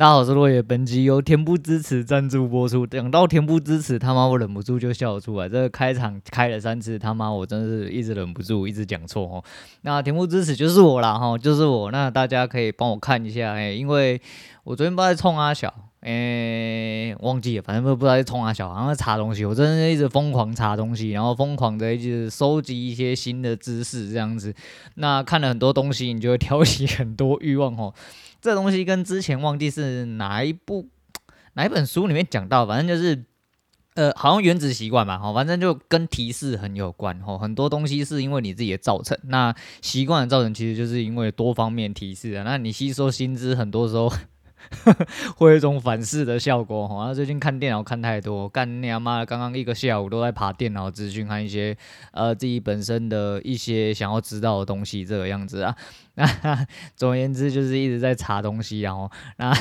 大家好，我是落叶。本集由恬不知耻赞助播出。讲到恬不知耻，他妈我忍不住就笑出来。这个开场开了三次，他妈我真的是一直忍不住，一直讲错哦。那恬不知耻就是我啦哈，就是我。那大家可以帮我看一下哎，因为我昨天不知道在冲阿小，哎，忘记了，反正不不知道在冲阿小，好像在查东西。我真的一直疯狂查东西，然后疯狂的一直收集一些新的知识，这样子。那看了很多东西，你就会挑起很多欲望哦。这东西跟之前忘记是哪一部 哪一本书里面讲到，反正就是呃，好像原子习惯吧，哦，反正就跟提示很有关，哦，很多东西是因为你自己的造成，那习惯的造成其实就是因为多方面提示啊，那你吸收新知很多时候。会有一种反噬的效果，好像最近看电脑看太多，干你妈，刚刚一个下午都在爬电脑资讯，看一些呃自己本身的一些想要知道的东西，这个样子啊。那 总而言之，就是一直在查东西，然后那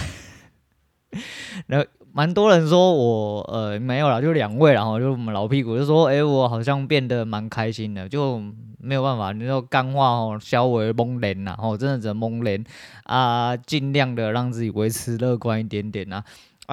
那。蛮多人说我呃没有啦，就两位，然后就我们老屁股就说，哎、我好像变得蛮开心的，就没有办法，你说干话哦，稍微蒙脸呐，哦，真的只能蒙脸啊，尽量的让自己维持乐观一点点呐。啊，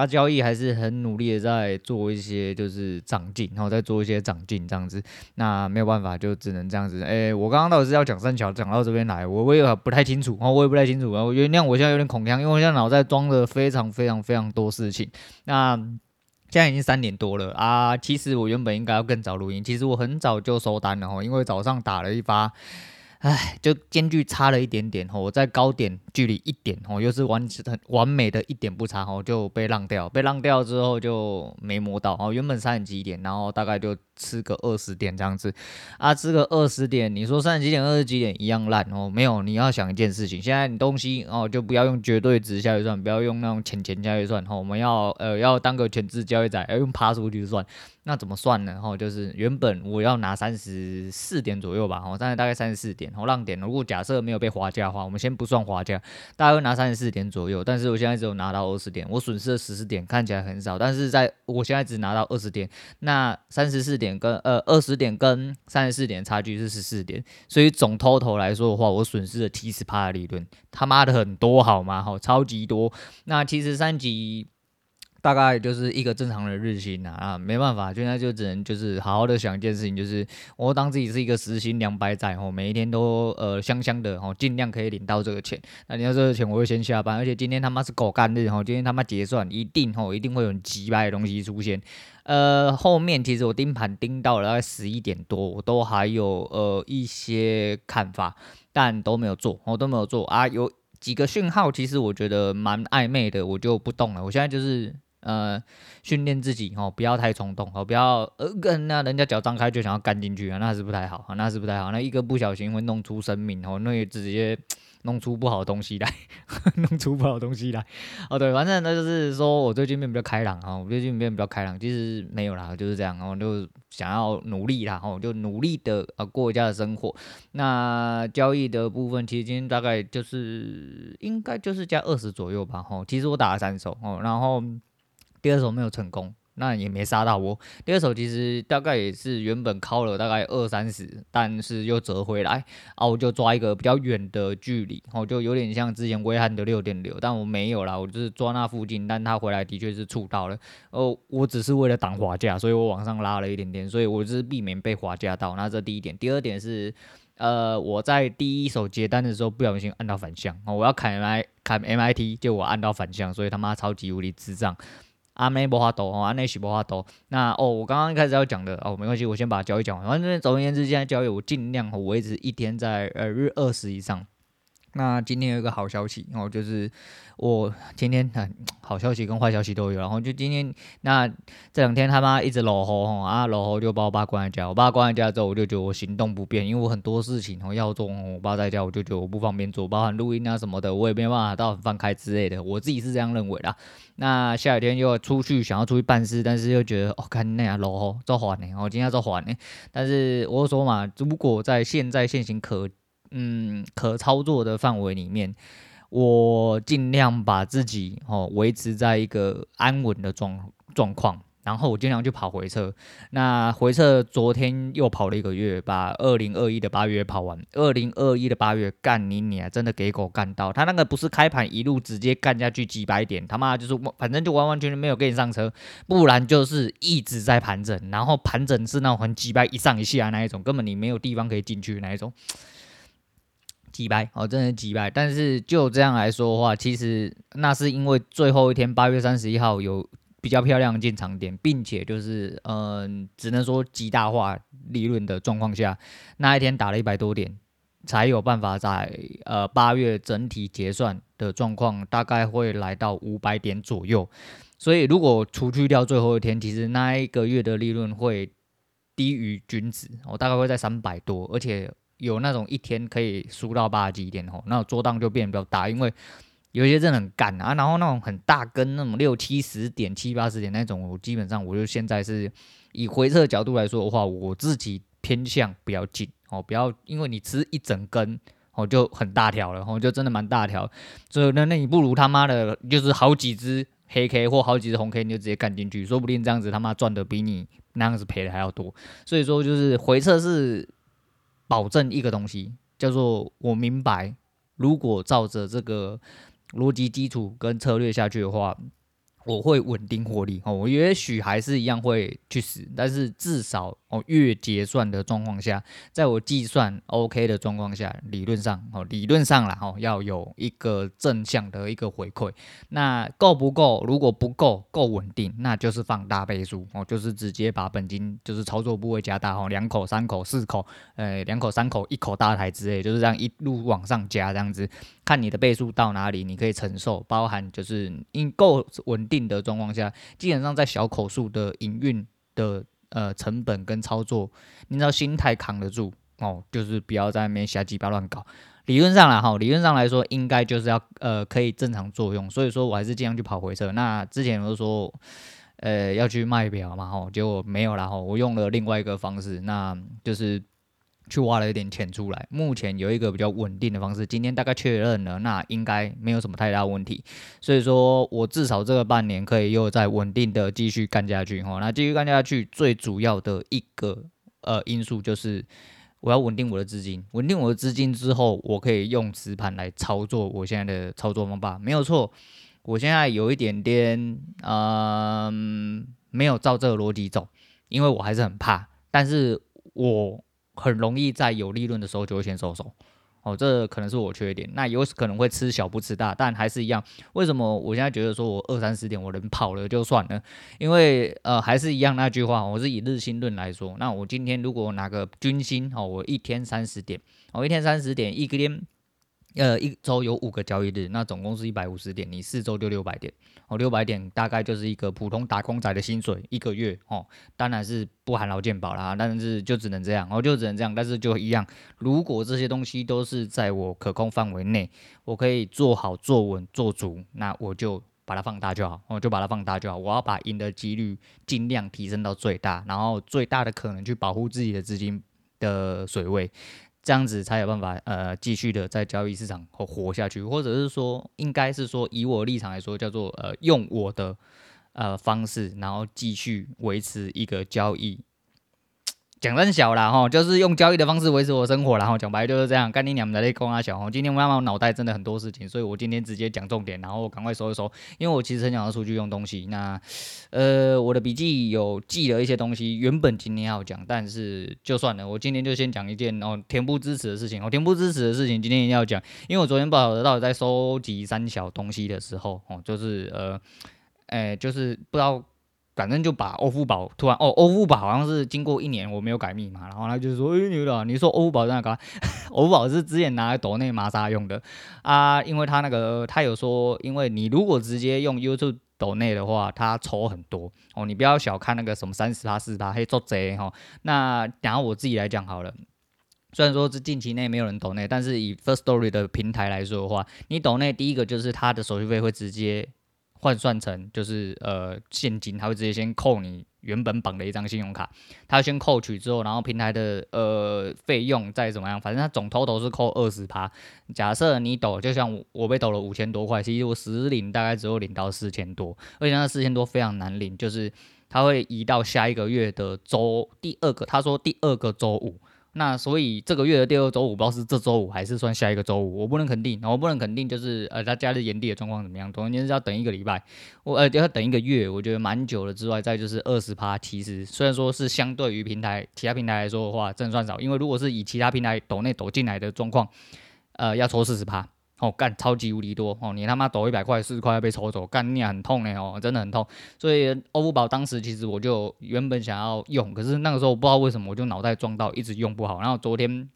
交易还是很努力的在做一些，就是长进，然后再做一些长进这样子。那没有办法，就只能这样子。哎，我刚刚到底是要讲三桥，讲到这边来，我我也不太清楚，我也不太清楚啊。我原谅我现在有点恐慌，因为我现在脑袋装了非常非常非常多事情。那现在已经三点多了啊，其实我原本应该要更早录音，其实我很早就收单了哈，因为早上打了一发。唉，就间距差了一点点吼，我在高点距离一点吼，又是完很完美的一点不差吼，就被浪掉，被浪掉之后就没摸到哦，原本三十几点，然后大概就。吃个二十点这样子啊，吃个二十点，你说三十几点、二十几点一样烂哦？没有，你要想一件事情，现在你东西哦，就不要用绝对值下去算，不要用那种浅浅下去算哦，我们要呃要当个全职交易仔，要用爬出去算，那怎么算呢？哦，就是原本我要拿三十四点左右吧，哦，现在大概三十四点，哦，浪点，如果假设没有被滑价的话，我们先不算滑价，大概会拿三十四点左右，但是我现在只有拿到二十点，我损失了十四点，看起来很少，但是在我现在只拿到二十点，那三十四点。跟呃二十点跟三十四点差距是十四点，所以总 total 来说的话，我损失了七十趴的利润，他妈的很多好吗？好，超级多。那其实三级大概就是一个正常的日薪啊，啊，没办法，现在就只能就是好好的想一件事情，就是我当自己是一个时薪两百仔哦，每一天都呃香香的哦，尽量可以领到这个钱。那领到这个钱，我会先下班，而且今天他妈是狗干日哦，今天他妈结算一定哦，一定会有很鸡掰的东西出现。呃，后面其实我盯盘盯到了大概十一点多，我都还有呃一些看法，但都没有做，我都没有做啊。有几个讯号，其实我觉得蛮暧昧的，我就不动了。我现在就是呃训练自己哦，不要太冲动哦，不要呃跟那人家脚张开就想要干进去啊，那是不太好啊，那是不太好，那一个不小心会弄出生命哦，那也直接。弄出不好的东西来，弄出不好的东西来。哦，对，反正呢就是说我最近变比较开朗啊，我最近变比较开朗，其实没有啦，就是这样，然后就想要努力啦，哦，就努力的啊过一下的生活。那交易的部分，其实今天大概就是应该就是加二十左右吧，吼，其实我打了三手哦，然后第二手没有成功。那也没杀到我。第二手其实大概也是原本靠了大概二三十，但是又折回来啊，我就抓一个比较远的距离，哦，就有点像之前威汉的六点六，但我没有啦，我就是抓那附近，但他回来的确是触到了。哦，我只是为了挡滑架，所以我往上拉了一点点，所以我就是避免被滑架到。那这第一点，第二点是，呃，我在第一手接单的时候不小心按到反向，哦，我要砍 M I 砍 M I T，就我按到反向，所以他妈超级无敌智障。阿妹不花多哦，阿内许不花多。那哦，我刚刚一开始要讲的哦，没关系，我先把交易讲完。反正总而言之，现在交易我尽量维持一天在呃日二十以上。那今天有一个好消息哦，就是我今天很好消息跟坏消息都有，然后就今天那这两天他妈一直落雨啊，落雨就把我爸关在家，我爸关在家之后，我就觉得我行动不便，因为我很多事情哦要做，我爸在家我就觉得我不方便做，包含录音啊什么的，我也没办法到放开之类的，我自己是这样认为的。那下雨天又要出去，想要出去办事，但是又觉得哦，看那样落雨做还呢，我今天做还呢，但是我说嘛，如果在现在现行可嗯，可操作的范围里面，我尽量把自己哦维持在一个安稳的状状况，然后我经常去跑回撤，那回撤昨天又跑了一个月，把二零二一的八月跑完。二零二一的八月干你你啊，真的给狗干到！他那个不是开盘一路直接干下去几百点，他妈就是反正就完完全全没有给你上车，不然就是一直在盘整，然后盘整是那种很几百一上一下那一种，根本你没有地方可以进去那一种，几百哦，真的几百。但是就这样来说的话，其实那是因为最后一天八月三十一号有。比较漂亮的进场点，并且就是嗯、只能说极大化利润的状况下，那一天打了一百多点，才有办法在呃八月整体结算的状况大概会来到五百点左右。所以如果除去掉最后一天，其实那一个月的利润会低于均值，我大概会在三百多，而且有那种一天可以输到八十几点哦，那做档就变得比较大，因为。有些真的很干啊，然后那种很大根那种六七十点、七八十点那种，我基本上我就现在是以回撤角度来说的话，我自己偏向比较紧哦，不要因为你吃一整根哦就很大条了，哦就真的蛮大条，所以那那你不如他妈的就是好几只黑 K 或好几只红 K 你就直接干进去，说不定这样子他妈赚的比你那样子赔的还要多。所以说就是回撤是保证一个东西，叫做我明白，如果照着这个。逻辑基础跟策略下去的话，我会稳定获利哦。我也许还是一样会去死，但是至少哦，月结算的状况下，在我计算 OK 的状况下，理论上哦，理论上啦哦，要有一个正向的一个回馈。那够不够？如果不够，够稳定，那就是放大倍数哦，就是直接把本金就是操作部位加大哦，两口、三口、四口，呃，两口、三口、一口大台之类，就是这样一路往上加，这样子看你的倍数到哪里，你可以承受，包含就是因够稳定。的状况下，基本上在小口数的营运的呃成本跟操作，你知道心态扛得住哦，就是不要在那边瞎鸡巴乱搞。理论上来哈，理论上来说应该就是要呃可以正常作用，所以说我还是尽量去跑回车。那之前我说呃要去卖表嘛哈，结果没有啦哈，我用了另外一个方式，那就是。去挖了一点钱出来，目前有一个比较稳定的方式，今天大概确认了，那应该没有什么太大问题，所以说我至少这个半年可以又再稳定的继续干下去哈。那继续干下去，最主要的一个呃因素就是我要稳定我的资金，稳定我的资金之后，我可以用实盘来操作我现在的操作方法，没有错，我现在有一点点嗯、没有照这个逻辑走，因为我还是很怕，但是我。很容易在有利润的时候就会先收手，哦，这可能是我缺点。那有可能会吃小不吃大，但还是一样。为什么我现在觉得说我二三十点我能跑了就算了？因为呃还是一样那句话，我是以日薪论来说。那我今天如果拿个均薪哦，我一天三十点，我一天三十点，一个天呃一周有五个交易日，那总共是一百五十点，你四周就六百点。哦，六百点大概就是一个普通打工仔的薪水一个月哦，当然是不含劳健保啦，但是就只能这样，哦，就只能这样，但是就一样，如果这些东西都是在我可控范围内，我可以做好、做稳、做足，那我就把它放大就好，我就把它放大就好，我要把赢的几率尽量提升到最大，然后最大的可能去保护自己的资金的水位。这样子才有办法，呃，继续的在交易市场活下去，或者是说，应该是说，以我立场来说，叫做呃，用我的呃方式，然后继续维持一个交易。讲真小啦哈，就是用交易的方式维持我生活，然后讲白就是这样。干你娘的嘞，公啊小红，今天我妈妈脑袋真的很多事情，所以我今天直接讲重点，然后赶快收一收。因为我其实很想要出去用东西，那呃我的笔记有记了一些东西，原本今天要讲，但是就算了，我今天就先讲一件哦，恬不知耻的事情。哦，恬不知耻的事情今天一定要讲，因为我昨天不晓得到底在收集三小东西的时候，哦，就是呃，哎，就是不知道。反正就把欧付宝突然哦，欧付宝好像是经过一年我没有改密码，然后他就说：“哎、欸，牛的，你说欧付宝在哪个？欧付宝是之前拿来抖内玛莎用的啊，因为他那个他有说，因为你如果直接用 YouTube 抖内的话，他抽很多哦，你不要小看那个什么三十趴、四十趴，嘿，做贼哈。那然后我自己来讲好了，虽然说是近期内没有人抖内，但是以 Firstory 的平台来说的话，你抖内第一个就是他的手续费会直接。换算成就是呃现金，他会直接先扣你原本绑的一张信用卡，他先扣取之后，然后平台的呃费用再怎么样，反正他总 total 是扣二十趴。假设你抖，就像我，我被抖了五千多块，其实我实领大概只有领到四千多，而且那四千多非常难领，就是他会移到下一个月的周第二个，他说第二个周五。那所以这个月的第二周五，不知道是这周五还是算下一个周五，我不能肯定，我不能肯定就是呃他假日炎帝的状况怎么样，总而言之要等一个礼拜，我呃要等一个月，我觉得蛮久了之外，再就是二十趴，其实虽然说是相对于平台其他平台来说的话，真的算少，因为如果是以其他平台抖内抖进来的状况，呃要抽四十趴。哦，干超级无敌多哦！你他妈抖一百块、四十块要被抽走，干你很痛的哦，真的很痛。所以欧付宝当时其实我就原本想要用，可是那个时候我不知道为什么我就脑袋撞到，一直用不好。然后昨天。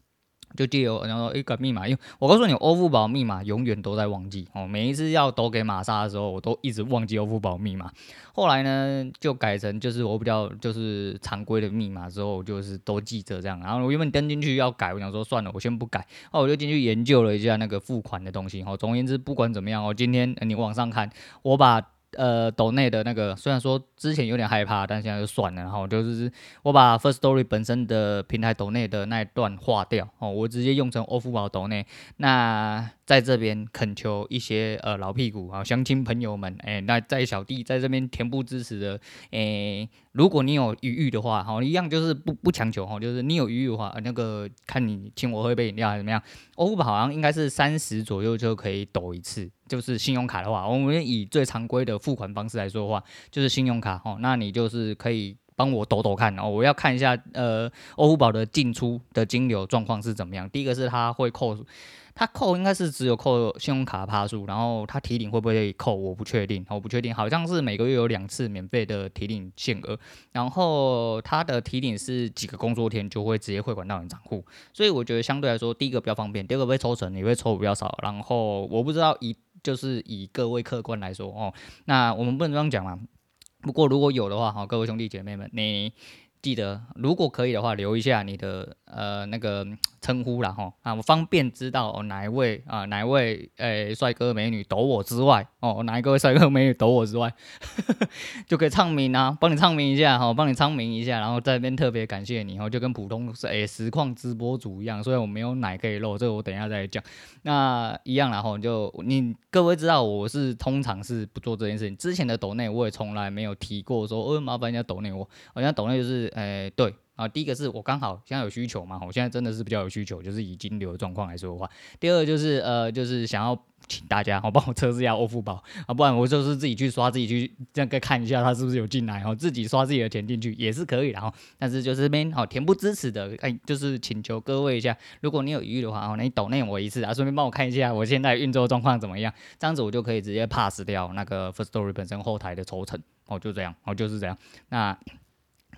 就借由然后一个密码，因为我告诉你，欧付宝密码永远都在忘记哦。每一次要抖给玛莎的时候，我都一直忘记欧付宝密码。后来呢，就改成就是我比较就是常规的密码之后，就是都记着这样。然后我原本登进去要改，我想说算了，我先不改。哦，我就进去研究了一下那个付款的东西。哦，总而言之，不管怎么样，哦，今天你往上看，我把。呃，抖内的那个虽然说之前有点害怕，但现在就算了。然后就是我把 first story 本身的平台抖内的那一段划掉，哦，我直接用成欧付宝抖内。那在这边恳求一些呃老屁股啊，乡亲朋友们，哎，那在小弟在这边恬不知耻的，哎，如果你有余裕的话，好，一样就是不不强求哈，就是你有余裕的话，那个看你请我喝一杯饮料还是怎么样，欧付宝好像应该是三十左右就可以抖一次。就是信用卡的话，我们以最常规的付款方式来说的话，就是信用卡哦。那你就是可以帮我抖抖看哦，我要看一下呃，欧付宝的进出的金流状况是怎么样。第一个是它会扣，它扣应该是只有扣信用卡趴数，然后它提领会不会扣，我不确定，我不确定，好像是每个月有两次免费的提领限额，然后它的提领是几个工作天就会直接汇款到你账户，所以我觉得相对来说，第一个比较方便，第二个被抽成也会抽比较少，然后我不知道以。就是以各位客官来说哦，那我们不能这样讲嘛。不过如果有的话哈，各位兄弟姐妹们，你记得如果可以的话，留一下你的呃那个。称呼了哈啊，我方便知道哦哪一位啊哪一位诶帅哥美女抖我之外哦哪一个帅哥美女抖我之外，就可以唱名啊，帮你唱名一下哈，帮你唱名一下，然后在这边特别感谢你哦，就跟普通是诶实况直播主一样，虽然我没有奶可以露，这个我等一下再讲。那一样然后就你各位知道我是通常是不做这件事情，之前的抖内我也从来没有提过说哦麻烦人家抖内我，好像抖内就是诶对。啊，第一个是我刚好现在有需求嘛，我现在真的是比较有需求，就是以金流的状况来说的话。第二就是呃，就是想要请大家哦帮我测试一下欧付宝啊，不然我就是自己去刷，自己去这样看一下它是不是有进来，然后自己刷自己的钱进去也是可以，然后但是就是边好填不支持的，哎，就是请求各位一下，如果你有余裕的话，哦，那你抖内我一次啊，顺便帮我看一下我现在运作状况怎么样，这样子我就可以直接 pass 掉那个 Firstory 本身后台的抽成，哦，就这样，哦，就是这样，那。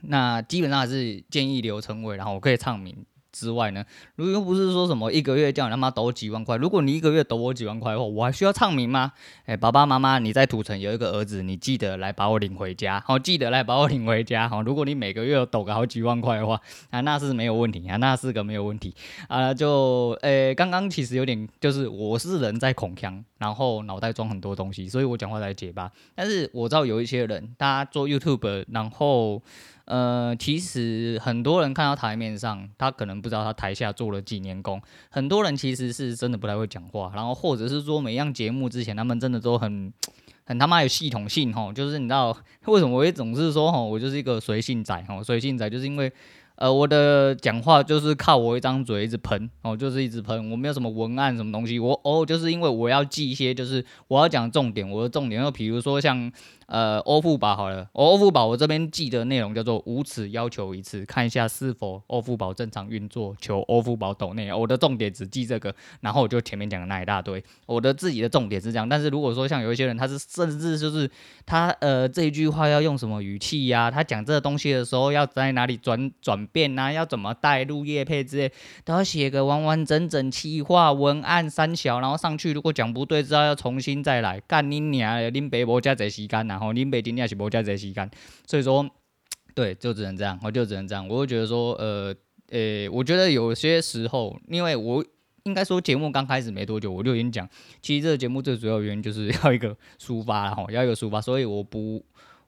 那基本上还是建议留称谓，然后我可以唱名。之外呢，如果又不是说什么一个月叫你他妈抖几万块，如果你一个月抖我几万块的话，我还需要唱名吗？哎，爸爸妈妈，你在土城有一个儿子，你记得来把我领回家，好，记得来把我领回家，好，如果你每个月抖个好几万块的话，啊，那是没有问题啊，那是个没有问题啊，就，诶，刚刚其实有点就是我是人在恐腔，然后脑袋装很多东西，所以我讲话才结巴，但是我知道有一些人，大家做 YouTube，然后。呃，其实很多人看到台面上，他可能不知道他台下做了几年功。很多人其实是真的不太会讲话，然后或者是说每样节目之前他们真的都很很他妈有系统性吼，就是你知道为什么我会总是说吼，我就是一个随性仔吼，随性仔就是因为。呃，我的讲话就是靠我一张嘴一直喷哦，就是一直喷，我没有什么文案什么东西，我哦，就是因为我要记一些，就是我要讲重点，我的重点，就比如说像呃欧付宝好了，欧付宝我这边记的内容叫做无此要求一次，看一下是否欧付宝正常运作，求欧付宝抖内，我的重点只记这个，然后我就前面讲的那一大堆，我的自己的重点是这样，但是如果说像有一些人，他是甚至就是他呃这一句话要用什么语气呀、他讲这个东西的时候要在哪里转转。变啊，要怎么带入业配之类，都要写个完完整整企划文案三小，然后上去如果讲不对，之后要重新再来干你娘的，恁爸无遮济时间，然后恁爸今天是无遮济时间，所以说，对，就只能这样，我就只能这样，我就觉得说，呃，呃、我觉得有些时候，因为我应该说节目刚开始没多久，我就已经讲，其实这个节目最主要原因就是要一个抒发，然后要一个抒发，所以我不。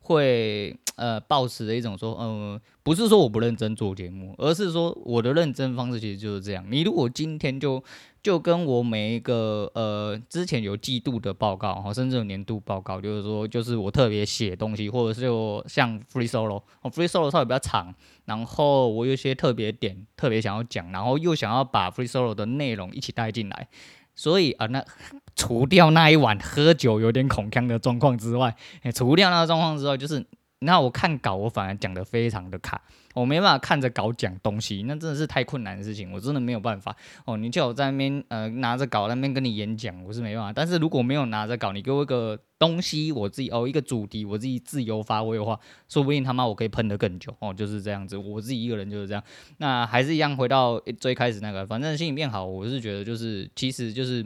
会呃抱持的一种说，嗯、呃，不是说我不认真做节目，而是说我的认真方式其实就是这样。你如果今天就就跟我每一个呃之前有季度的报告，哈，甚至有年度报告，就是说，就是我特别写东西，或者是就像 free solo，哦，free solo 稍微比较长，然后我有些特别点，特别想要讲，然后又想要把 free solo 的内容一起带进来，所以啊，那除掉那一晚喝酒有点恐锵的状况之外，除掉那个状况之外，就是。那我看稿，我反而讲得非常的卡，我没办法看着稿讲东西，那真的是太困难的事情，我真的没有办法哦。你叫我在那边呃拿着稿那边跟你演讲，我是没办法。但是如果没有拿着稿，你给我一个东西，我自己哦一个主题，我自己自由发挥的话，说不定他妈我可以喷得更久哦，就是这样子。我自己一个人就是这样。那还是一样回到最开始那个，反正心情变好，我是觉得就是其实就是。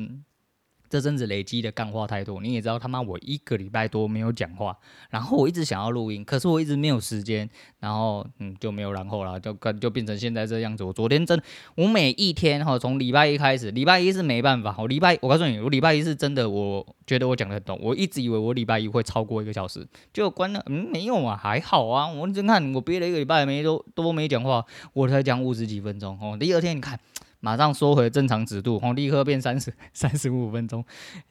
这阵子累积的干话太多，你也知道他妈我一个礼拜多没有讲话，然后我一直想要录音，可是我一直没有时间，然后嗯就没有然后了，就就变成现在这样子。我昨天真，我每一天哈，从礼拜一开始，礼拜一是没办法，我礼拜我告诉你，我礼拜一是真的，我觉得我讲得很懂，我一直以为我礼拜一会超过一个小时，就关了，嗯没有啊，还好啊，我真看我憋了一个礼拜没都都没讲话，我才讲五十几分钟哦，第二天你看。马上缩回正常尺度，哦，立刻变三十 三十五分钟，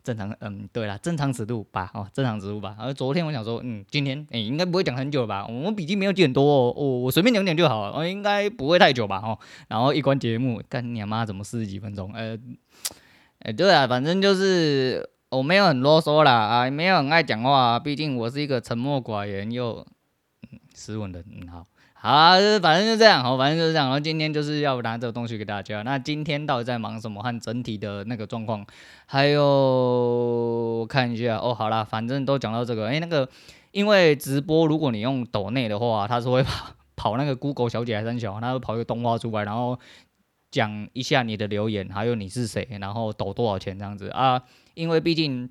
正常，嗯，对了，正常尺度吧，哦，正常尺度吧。而昨天我想说，嗯，今天，诶、欸，应该不会讲很久吧？我们笔记没有记很多哦，哦我随便讲讲就好了，哦，应该不会太久吧？哦，然后一关节目，干你妈怎么四十几分钟？呃，哎，对啊，反正就是我没有很啰嗦啦，啊，没有很爱讲话，毕竟我是一个沉默寡言又嗯斯文的，嗯，好。好、啊，反正就这样，好，反正就是这样。然后今天就是要拿这个东西给大家。那今天到底在忙什么？和整体的那个状况，还有我看一下哦。好啦，反正都讲到这个。哎，那个，因为直播，如果你用抖内的话，它是会跑 跑那个 Google 小姐还是三小，它会跑一个动画出来，然后讲一下你的留言，还有你是谁，然后抖多少钱这样子啊。因为毕竟。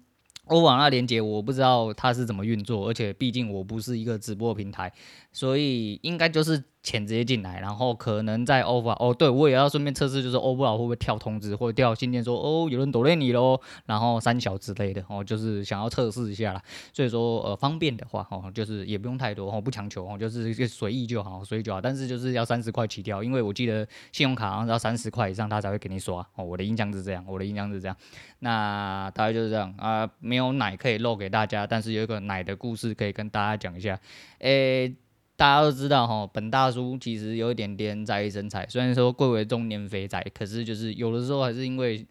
欧网那连接我不知道它是怎么运作，而且毕竟我不是一个直播平台，所以应该就是。钱直接进来，然后可能在 over 哦，对我也要顺便测试，就是 over 会不会跳通知或者跳信件说哦有人抖内你喽，然后三小之类的哦，就是想要测试一下啦。所以说呃方便的话哦，就是也不用太多哦，不强求哦，就是随意就好，随意就好。但是就是要三十块起跳，因为我记得信用卡好像要三十块以上他才会给你刷哦。我的印象是这样，我的印象是这样。那大概就是这样啊、没有奶可以露给大家，但是有一个奶的故事可以跟大家讲一下，诶。大家都知道哈，本大叔其实有一点点在意身材，虽然说贵为中年肥仔，可是就是有的时候还是因为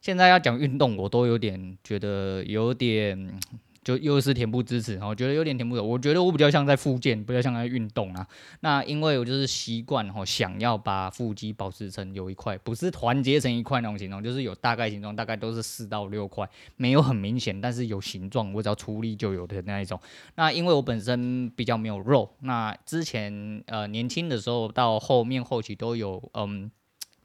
现在要讲运动，我都有点觉得有点。就又是恬不知耻，我觉得有点恬不知。我觉得我比较像在复健，比较像在运动啊。那因为我就是习惯哈，想要把腹肌保持成有一块，不是团结成一块那种形状，就是有大概形状，大概都是四到六块，没有很明显，但是有形状，我只要出力就有的那一种。那因为我本身比较没有肉，那之前呃年轻的时候到后面后期都有嗯。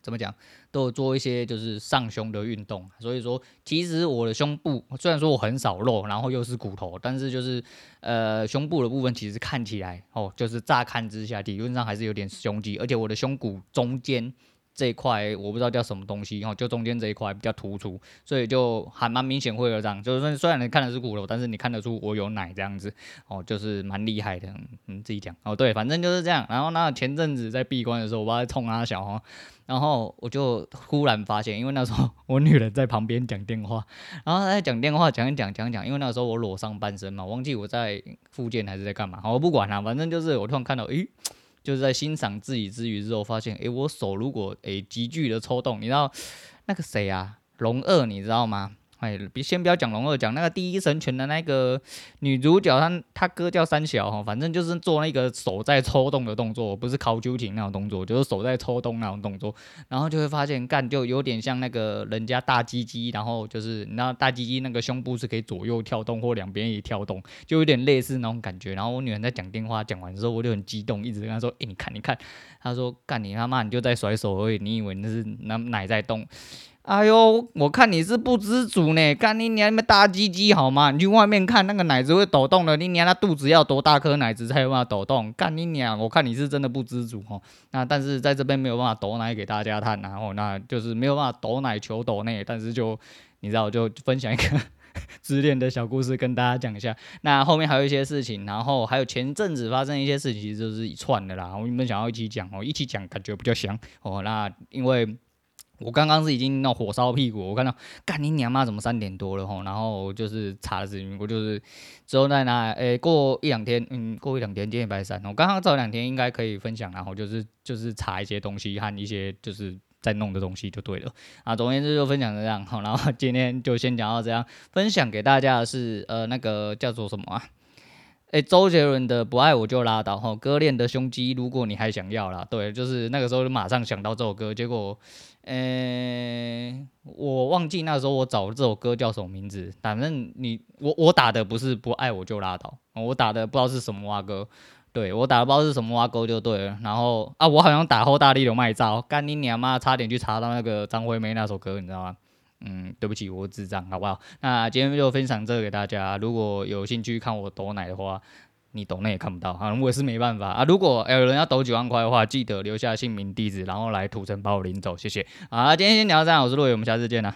怎么讲，都有做一些就是上胸的运动，所以说其实我的胸部虽然说我很少肉，然后又是骨头，但是就是呃胸部的部分其实看起来哦，就是乍看之下理论上还是有点胸肌，而且我的胸骨中间。这一块我不知道叫什么东西，然后就中间这一块比较突出，所以就还蛮明显会有这样，就是虽然你看的是骨头，但是你看得出我有奶这样子，哦，就是蛮厉害的，嗯，自己讲哦，对，反正就是这样。然后那前阵子在闭关的时候，我爸在冲他小哈，然后我就忽然发现，因为那时候 我女人在旁边讲电话，然后她在讲电话讲一讲讲讲，因为那时候我裸上半身嘛，忘记我在复健还是在干嘛，我不管了，反正就是我突然看到，诶。就是在欣赏自己之余之后，发现，哎、我手如果哎急剧的抽动，你知道那个谁啊，龙二，你知道吗？哎，别先不要讲龙二，讲那个第一神拳的那个女主角，她她哥叫三小哈，反正就是做那个手在抽动的动作，不是考究停那种动作，就是手在抽动那种动作，然后就会发现干就有点像那个人家大鸡鸡，然后就是你知道大鸡鸡那个胸部是可以左右跳动或两边一起跳动，就有点类似那种感觉。然后我女儿在讲电话讲完之后，我就很激动，一直跟她说，哎，你看你看，她说干你他妈你就在甩手而已，你以为那是那奶在动？哎呦，我看你是不知足呢，干你娘那么大鸡鸡好吗？你去外面看那个奶子会抖动的，你娘那肚子要多大颗奶子才有办法抖动？干你娘，我看你是真的不知足哦。那但是在这边没有办法抖奶给大家看，然后那就是没有办法抖奶求抖呢，但是就你知道，就分享一个 自恋的小故事跟大家讲一下。那后面还有一些事情，然后还有前阵子发生一些事情，就是一串的啦。我原本想要一起讲哦，一起讲感觉比较香哦。那因为。我刚刚是已经那火烧屁股，我看到干你娘妈怎么三点多了吼，然后就是查了视频，我就是之后再拿，诶、过一两天，嗯，过一两天，今天礼拜三，我刚刚这两天应该可以分享，然后就是就是查一些东西和一些就是在弄的东西就对了啊。总而言之就分享这样，好，然后今天就先讲到这样，分享给大家的是呃那个叫做什么啊？诶，周杰伦的不爱我就拉倒哈，割裂的胸肌，如果你还想要啦，对，就是那个时候就马上想到这首歌，结果，诶，我忘记那时候我找这首歌叫什么名字，反正你我我打的不是不爱我就拉倒，我打的不知道是什么蛙歌，对我打的不知道是什么蛙歌就对了，然后啊，我好像打后大力的卖照，干你娘妈，差点去查到那个张惠妹那首歌，你知道吗？嗯，对不起，我智障，好不好？那今天就分享这个给大家。如果有兴趣看我抖奶的话，你抖那也看不到，啊，我也是没办法啊。如果有人要抖几万块的话，记得留下姓名、地址，然后来土城把我领走，谢谢。好，今天先聊到这样，我是陆伟，我们下次见啦。